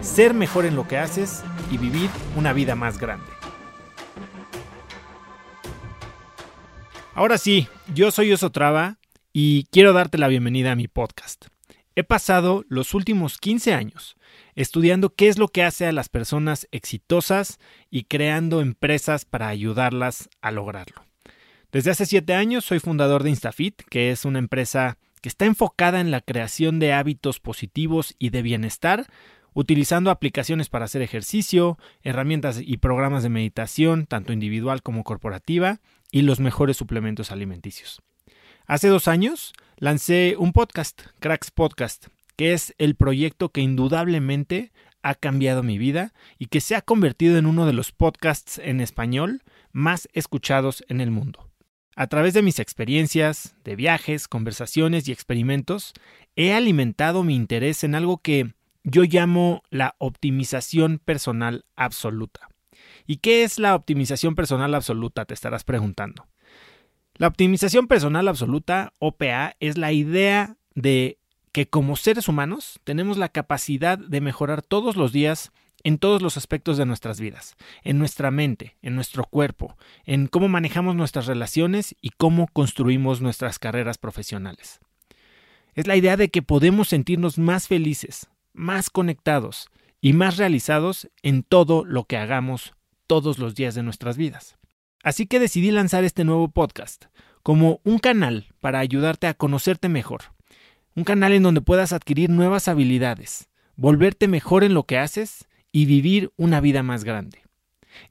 ser mejor en lo que haces y vivir una vida más grande. Ahora sí, yo soy Osotrava y quiero darte la bienvenida a mi podcast. He pasado los últimos 15 años estudiando qué es lo que hace a las personas exitosas y creando empresas para ayudarlas a lograrlo. Desde hace siete años soy fundador de Instafit, que es una empresa que está enfocada en la creación de hábitos positivos y de bienestar, utilizando aplicaciones para hacer ejercicio, herramientas y programas de meditación, tanto individual como corporativa, y los mejores suplementos alimenticios. Hace dos años lancé un podcast, Cracks Podcast, que es el proyecto que indudablemente ha cambiado mi vida y que se ha convertido en uno de los podcasts en español más escuchados en el mundo. A través de mis experiencias, de viajes, conversaciones y experimentos, he alimentado mi interés en algo que yo llamo la optimización personal absoluta. ¿Y qué es la optimización personal absoluta? Te estarás preguntando. La optimización personal absoluta, OPA, es la idea de que como seres humanos tenemos la capacidad de mejorar todos los días en todos los aspectos de nuestras vidas, en nuestra mente, en nuestro cuerpo, en cómo manejamos nuestras relaciones y cómo construimos nuestras carreras profesionales. Es la idea de que podemos sentirnos más felices, más conectados y más realizados en todo lo que hagamos todos los días de nuestras vidas. Así que decidí lanzar este nuevo podcast como un canal para ayudarte a conocerte mejor, un canal en donde puedas adquirir nuevas habilidades, volverte mejor en lo que haces y vivir una vida más grande.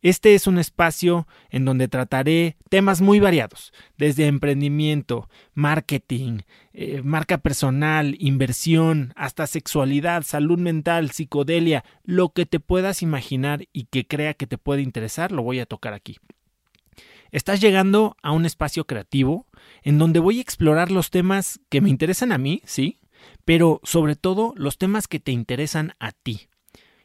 Este es un espacio en donde trataré temas muy variados, desde emprendimiento, marketing, eh, marca personal, inversión, hasta sexualidad, salud mental, psicodelia, lo que te puedas imaginar y que crea que te puede interesar, lo voy a tocar aquí. Estás llegando a un espacio creativo en donde voy a explorar los temas que me interesan a mí, sí, pero sobre todo los temas que te interesan a ti.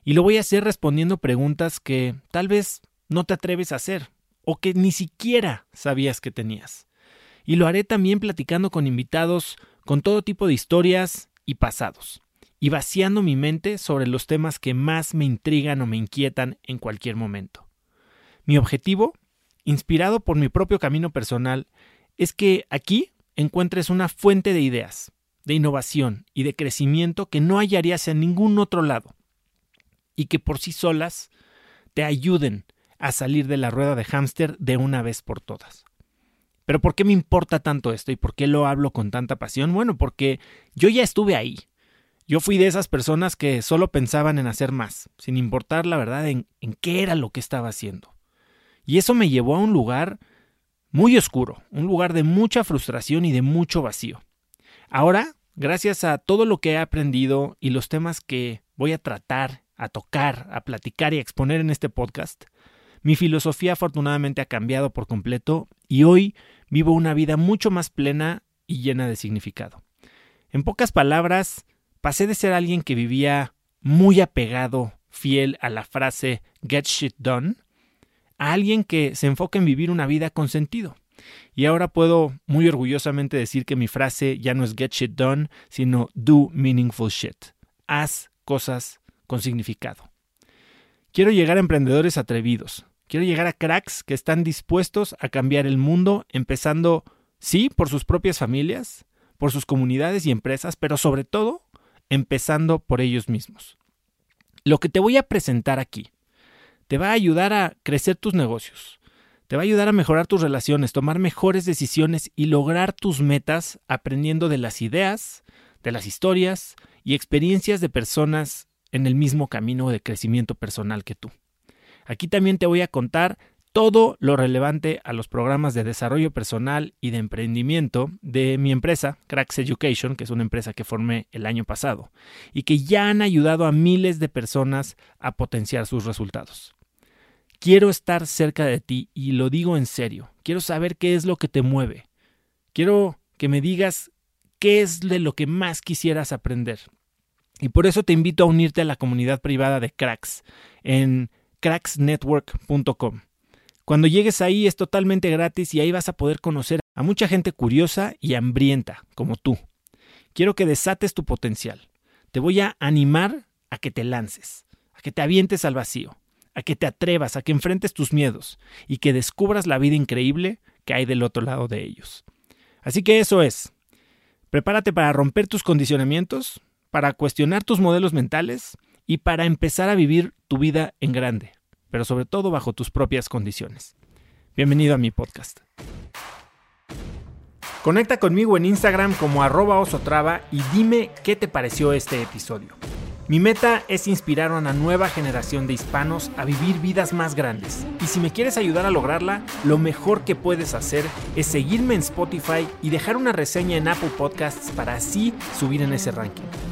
Y lo voy a hacer respondiendo preguntas que tal vez no te atreves a hacer o que ni siquiera sabías que tenías. Y lo haré también platicando con invitados con todo tipo de historias y pasados, y vaciando mi mente sobre los temas que más me intrigan o me inquietan en cualquier momento. Mi objetivo, inspirado por mi propio camino personal, es que aquí encuentres una fuente de ideas, de innovación y de crecimiento que no hallarías en ningún otro lado y que por sí solas te ayuden a salir de la rueda de hámster de una vez por todas. Pero ¿por qué me importa tanto esto y por qué lo hablo con tanta pasión? Bueno, porque yo ya estuve ahí. Yo fui de esas personas que solo pensaban en hacer más, sin importar la verdad en, en qué era lo que estaba haciendo. Y eso me llevó a un lugar muy oscuro, un lugar de mucha frustración y de mucho vacío. Ahora, gracias a todo lo que he aprendido y los temas que voy a tratar a tocar, a platicar y a exponer en este podcast, mi filosofía afortunadamente ha cambiado por completo y hoy vivo una vida mucho más plena y llena de significado. En pocas palabras, pasé de ser alguien que vivía muy apegado, fiel a la frase get shit done, a alguien que se enfoca en vivir una vida con sentido. Y ahora puedo muy orgullosamente decir que mi frase ya no es get shit done, sino do meaningful shit. Haz cosas con significado. Quiero llegar a emprendedores atrevidos. Quiero llegar a cracks que están dispuestos a cambiar el mundo, empezando, sí, por sus propias familias, por sus comunidades y empresas, pero sobre todo, empezando por ellos mismos. Lo que te voy a presentar aquí te va a ayudar a crecer tus negocios, te va a ayudar a mejorar tus relaciones, tomar mejores decisiones y lograr tus metas aprendiendo de las ideas, de las historias y experiencias de personas en el mismo camino de crecimiento personal que tú. Aquí también te voy a contar todo lo relevante a los programas de desarrollo personal y de emprendimiento de mi empresa, Cracks Education, que es una empresa que formé el año pasado y que ya han ayudado a miles de personas a potenciar sus resultados. Quiero estar cerca de ti y lo digo en serio. Quiero saber qué es lo que te mueve. Quiero que me digas qué es de lo que más quisieras aprender. Y por eso te invito a unirte a la comunidad privada de Cracks en cracksnetwork.com. Cuando llegues ahí es totalmente gratis y ahí vas a poder conocer a mucha gente curiosa y hambrienta como tú. Quiero que desates tu potencial. Te voy a animar a que te lances, a que te avientes al vacío, a que te atrevas, a que enfrentes tus miedos y que descubras la vida increíble que hay del otro lado de ellos. Así que eso es. Prepárate para romper tus condicionamientos, para cuestionar tus modelos mentales y para empezar a vivir tu vida en grande pero sobre todo bajo tus propias condiciones. Bienvenido a mi podcast. Conecta conmigo en Instagram como arroba osotrava y dime qué te pareció este episodio. Mi meta es inspirar a una nueva generación de hispanos a vivir vidas más grandes. Y si me quieres ayudar a lograrla, lo mejor que puedes hacer es seguirme en Spotify y dejar una reseña en Apple Podcasts para así subir en ese ranking.